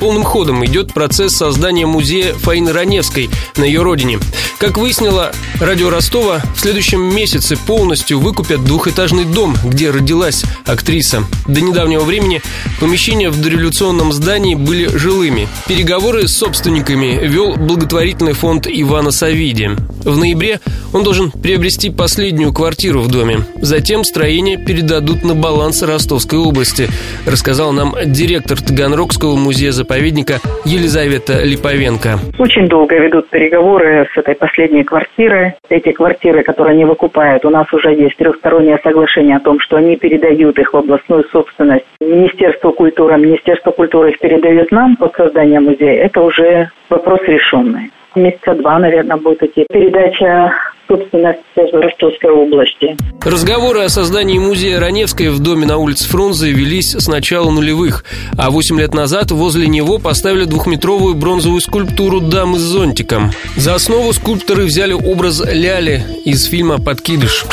полным ходом идет процесс создания музея Фаины Раневской на ее родине. Как выяснило радио Ростова, в следующем месяце полностью выкупят двухэтажный дом, где родилась актриса. До недавнего времени помещения в дореволюционном здании были жилыми. Переговоры с собственниками вел благотворительный фонд Ивана Савиди. В ноябре он должен приобрести последнюю квартиру в доме. Затем строение передадут на баланс Ростовской области, рассказал нам директор Таганрогского музея-заповедника Елизавета Липовенко. Очень долго ведут переговоры с этой последней квартирой. Эти квартиры, которые они выкупают, у нас уже есть трехстороннее соглашение о том, что они передают их в областную собственность. Министерство культуры, Министерство культуры их передает нам под создание музея. Это уже вопрос решенный месяца два, наверное, будет идти передача собственности Ростовской области. Разговоры о создании музея Раневской в доме на улице Фрунзе велись с начала нулевых, а 8 лет назад возле него поставили двухметровую бронзовую скульптуру дамы с зонтиком. За основу скульпторы взяли образ Ляли из фильма «Подкидыш».